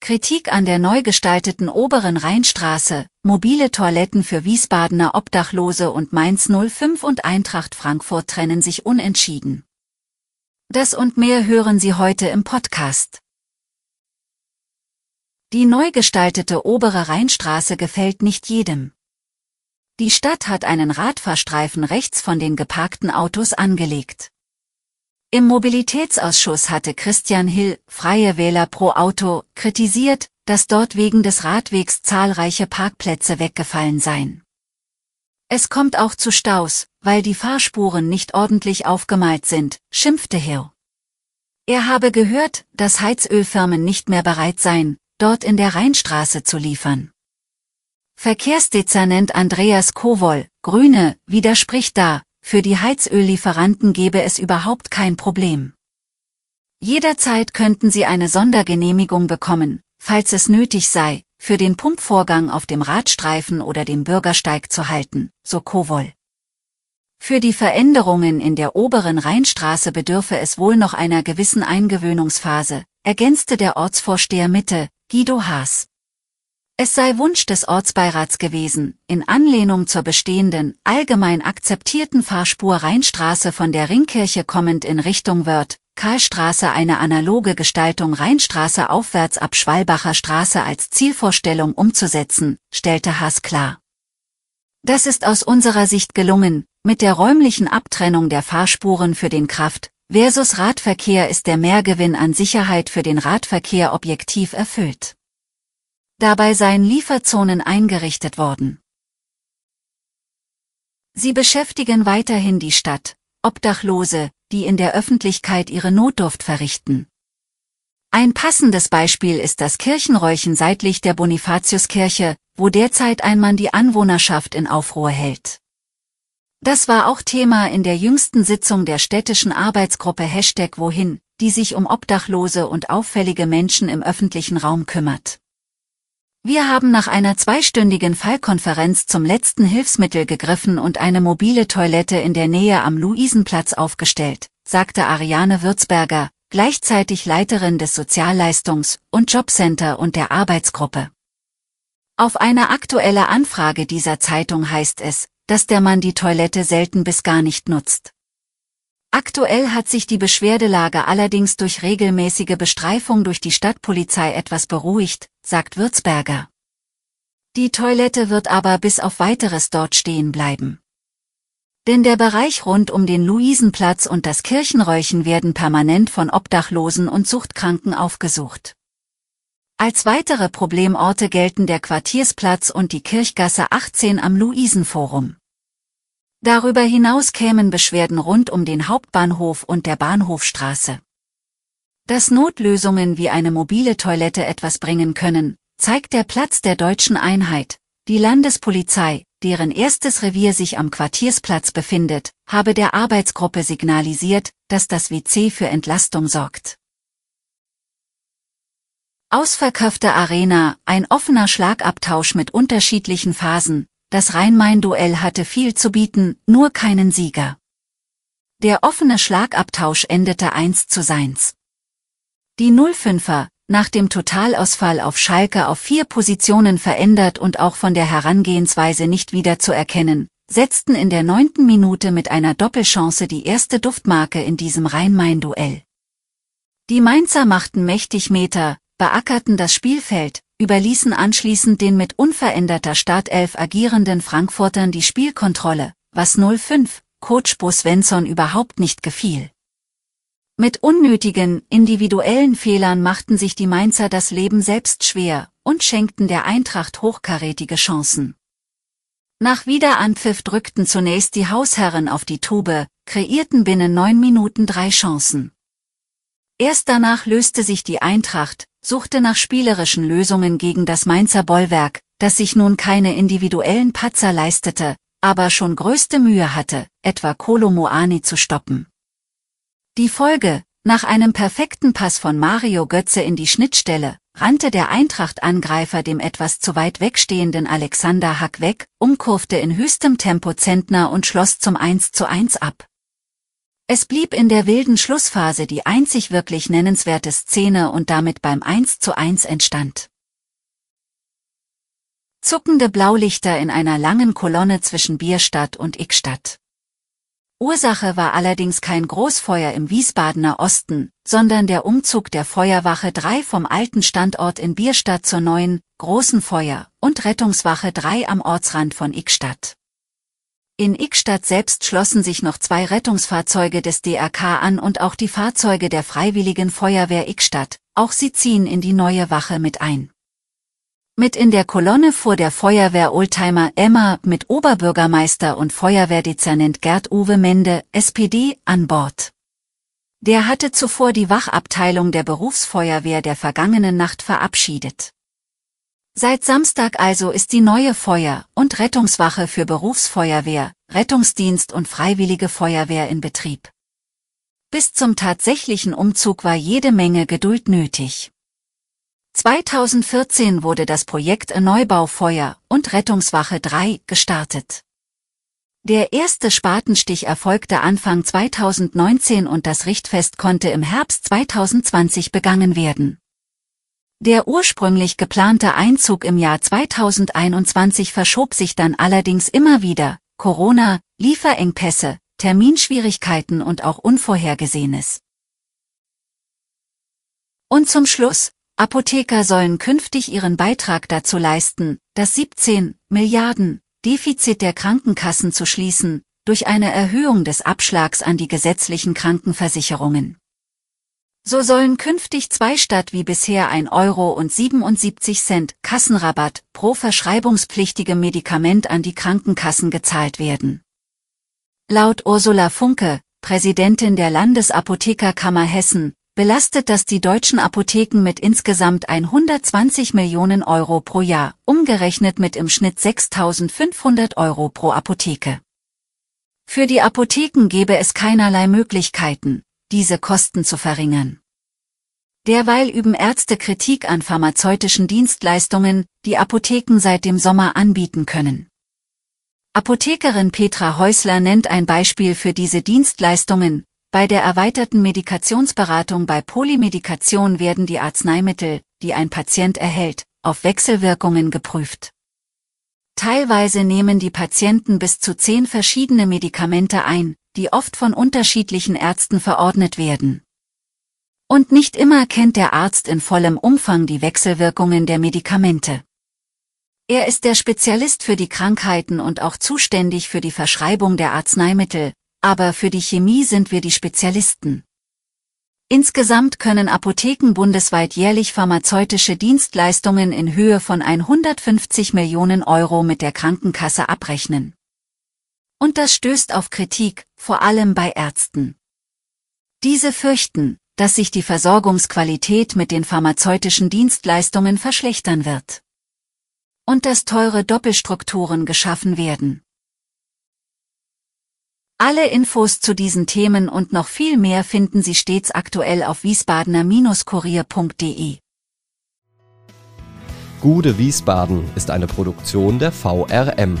Kritik an der neu gestalteten oberen Rheinstraße, mobile Toiletten für Wiesbadener Obdachlose und Mainz 05 und Eintracht Frankfurt trennen sich unentschieden. Das und mehr hören Sie heute im Podcast. Die neu gestaltete obere Rheinstraße gefällt nicht jedem. Die Stadt hat einen Radfahrstreifen rechts von den geparkten Autos angelegt. Im Mobilitätsausschuss hatte Christian Hill, Freie Wähler pro Auto, kritisiert, dass dort wegen des Radwegs zahlreiche Parkplätze weggefallen seien. Es kommt auch zu Staus, weil die Fahrspuren nicht ordentlich aufgemalt sind, schimpfte Hill. Er habe gehört, dass Heizölfirmen nicht mehr bereit seien, dort in der Rheinstraße zu liefern. Verkehrsdezernent Andreas Kowol, Grüne, widerspricht da, für die Heizöllieferanten gäbe es überhaupt kein Problem. Jederzeit könnten sie eine Sondergenehmigung bekommen, falls es nötig sei, für den Pumpvorgang auf dem Radstreifen oder dem Bürgersteig zu halten, so Kowol. Für die Veränderungen in der oberen Rheinstraße bedürfe es wohl noch einer gewissen Eingewöhnungsphase, ergänzte der Ortsvorsteher Mitte, Guido Haas. Es sei Wunsch des Ortsbeirats gewesen, in Anlehnung zur bestehenden, allgemein akzeptierten Fahrspur Rheinstraße von der Ringkirche kommend in Richtung Wörth, Karlstraße eine analoge Gestaltung Rheinstraße aufwärts ab Schwalbacher Straße als Zielvorstellung umzusetzen, stellte Haas klar. Das ist aus unserer Sicht gelungen, mit der räumlichen Abtrennung der Fahrspuren für den Kraft- versus Radverkehr ist der Mehrgewinn an Sicherheit für den Radverkehr objektiv erfüllt. Dabei seien Lieferzonen eingerichtet worden. Sie beschäftigen weiterhin die Stadt, Obdachlose, die in der Öffentlichkeit ihre Notdurft verrichten. Ein passendes Beispiel ist das Kirchenräuchen seitlich der Bonifatiuskirche, wo derzeit ein Mann die Anwohnerschaft in Aufruhr hält. Das war auch Thema in der jüngsten Sitzung der städtischen Arbeitsgruppe Hashtag Wohin, die sich um Obdachlose und auffällige Menschen im öffentlichen Raum kümmert. Wir haben nach einer zweistündigen Fallkonferenz zum letzten Hilfsmittel gegriffen und eine mobile Toilette in der Nähe am Luisenplatz aufgestellt, sagte Ariane Würzberger, gleichzeitig Leiterin des Sozialleistungs- und Jobcenter und der Arbeitsgruppe. Auf eine aktuelle Anfrage dieser Zeitung heißt es, dass der Mann die Toilette selten bis gar nicht nutzt. Aktuell hat sich die Beschwerdelage allerdings durch regelmäßige Bestreifung durch die Stadtpolizei etwas beruhigt, sagt Würzberger. Die Toilette wird aber bis auf weiteres dort stehen bleiben. Denn der Bereich rund um den Luisenplatz und das Kirchenräuchen werden permanent von Obdachlosen und Suchtkranken aufgesucht. Als weitere Problemorte gelten der Quartiersplatz und die Kirchgasse 18 am Luisenforum. Darüber hinaus kämen Beschwerden rund um den Hauptbahnhof und der Bahnhofstraße. Dass Notlösungen wie eine mobile Toilette etwas bringen können, zeigt der Platz der deutschen Einheit. Die Landespolizei, deren erstes Revier sich am Quartiersplatz befindet, habe der Arbeitsgruppe signalisiert, dass das WC für Entlastung sorgt. Ausverkaufte Arena, ein offener Schlagabtausch mit unterschiedlichen Phasen, das Rhein-Main-Duell hatte viel zu bieten, nur keinen Sieger. Der offene Schlagabtausch endete 1 zu 1. Die 05er, nach dem Totalausfall auf Schalke auf vier Positionen verändert und auch von der Herangehensweise nicht wieder zu erkennen, setzten in der neunten Minute mit einer Doppelchance die erste Duftmarke in diesem Rhein-Main-Duell. Die Mainzer machten mächtig Meter, beackerten das Spielfeld, überließen anschließend den mit unveränderter Startelf agierenden Frankfurtern die Spielkontrolle, was 05, Coach Bo Svensson überhaupt nicht gefiel. Mit unnötigen, individuellen Fehlern machten sich die Mainzer das Leben selbst schwer und schenkten der Eintracht hochkarätige Chancen. Nach Wiederanpfiff drückten zunächst die Hausherren auf die Tube, kreierten binnen neun Minuten drei Chancen. Erst danach löste sich die Eintracht, suchte nach spielerischen Lösungen gegen das Mainzer Bollwerk, das sich nun keine individuellen Patzer leistete, aber schon größte Mühe hatte, etwa Kolomoani zu stoppen. Die Folge, nach einem perfekten Pass von Mario Götze in die Schnittstelle, rannte der Eintracht-Angreifer dem etwas zu weit wegstehenden Alexander Hack weg, umkurfte in höchstem Tempo Zentner und schloss zum 1 zu 1 ab. Es blieb in der wilden Schlussphase die einzig wirklich nennenswerte Szene und damit beim 1 zu 1 entstand. Zuckende Blaulichter in einer langen Kolonne zwischen Bierstadt und Ickstadt. Ursache war allerdings kein Großfeuer im Wiesbadener Osten, sondern der Umzug der Feuerwache 3 vom alten Standort in Bierstadt zur neuen, großen Feuer- und Rettungswache 3 am Ortsrand von Ickstadt. In Ickstadt selbst schlossen sich noch zwei Rettungsfahrzeuge des DRK an und auch die Fahrzeuge der Freiwilligen Feuerwehr Ickstadt, auch sie ziehen in die neue Wache mit ein. Mit in der Kolonne fuhr der Feuerwehr Oldtimer Emma mit Oberbürgermeister und Feuerwehrdezernent Gerd-Uwe Mende, SPD, an Bord. Der hatte zuvor die Wachabteilung der Berufsfeuerwehr der vergangenen Nacht verabschiedet. Seit Samstag also ist die neue Feuer- und Rettungswache für Berufsfeuerwehr, Rettungsdienst und Freiwillige Feuerwehr in Betrieb. Bis zum tatsächlichen Umzug war jede Menge Geduld nötig. 2014 wurde das Projekt Neubau Feuer- und Rettungswache 3 gestartet. Der erste Spatenstich erfolgte Anfang 2019 und das Richtfest konnte im Herbst 2020 begangen werden. Der ursprünglich geplante Einzug im Jahr 2021 verschob sich dann allerdings immer wieder, Corona, Lieferengpässe, Terminschwierigkeiten und auch Unvorhergesehenes. Und zum Schluss, Apotheker sollen künftig ihren Beitrag dazu leisten, das 17 Milliarden Defizit der Krankenkassen zu schließen, durch eine Erhöhung des Abschlags an die gesetzlichen Krankenversicherungen. So sollen künftig zwei statt wie bisher 1 Euro und 77 Cent Kassenrabatt pro verschreibungspflichtigem Medikament an die Krankenkassen gezahlt werden. Laut Ursula Funke, Präsidentin der Landesapothekerkammer Hessen, belastet das die deutschen Apotheken mit insgesamt 120 Millionen Euro pro Jahr, umgerechnet mit im Schnitt 6.500 Euro pro Apotheke. Für die Apotheken gäbe es keinerlei Möglichkeiten, diese Kosten zu verringern. Derweil üben Ärzte Kritik an pharmazeutischen Dienstleistungen, die Apotheken seit dem Sommer anbieten können. Apothekerin Petra Häusler nennt ein Beispiel für diese Dienstleistungen. Bei der erweiterten Medikationsberatung bei Polymedikation werden die Arzneimittel, die ein Patient erhält, auf Wechselwirkungen geprüft. Teilweise nehmen die Patienten bis zu zehn verschiedene Medikamente ein, die oft von unterschiedlichen Ärzten verordnet werden. Und nicht immer kennt der Arzt in vollem Umfang die Wechselwirkungen der Medikamente. Er ist der Spezialist für die Krankheiten und auch zuständig für die Verschreibung der Arzneimittel, aber für die Chemie sind wir die Spezialisten. Insgesamt können Apotheken bundesweit jährlich pharmazeutische Dienstleistungen in Höhe von 150 Millionen Euro mit der Krankenkasse abrechnen. Und das stößt auf Kritik, vor allem bei Ärzten. Diese fürchten, dass sich die Versorgungsqualität mit den pharmazeutischen Dienstleistungen verschlechtern wird. Und dass teure Doppelstrukturen geschaffen werden. Alle Infos zu diesen Themen und noch viel mehr finden Sie stets aktuell auf wiesbadener-kurier.de. Gude Wiesbaden ist eine Produktion der VRM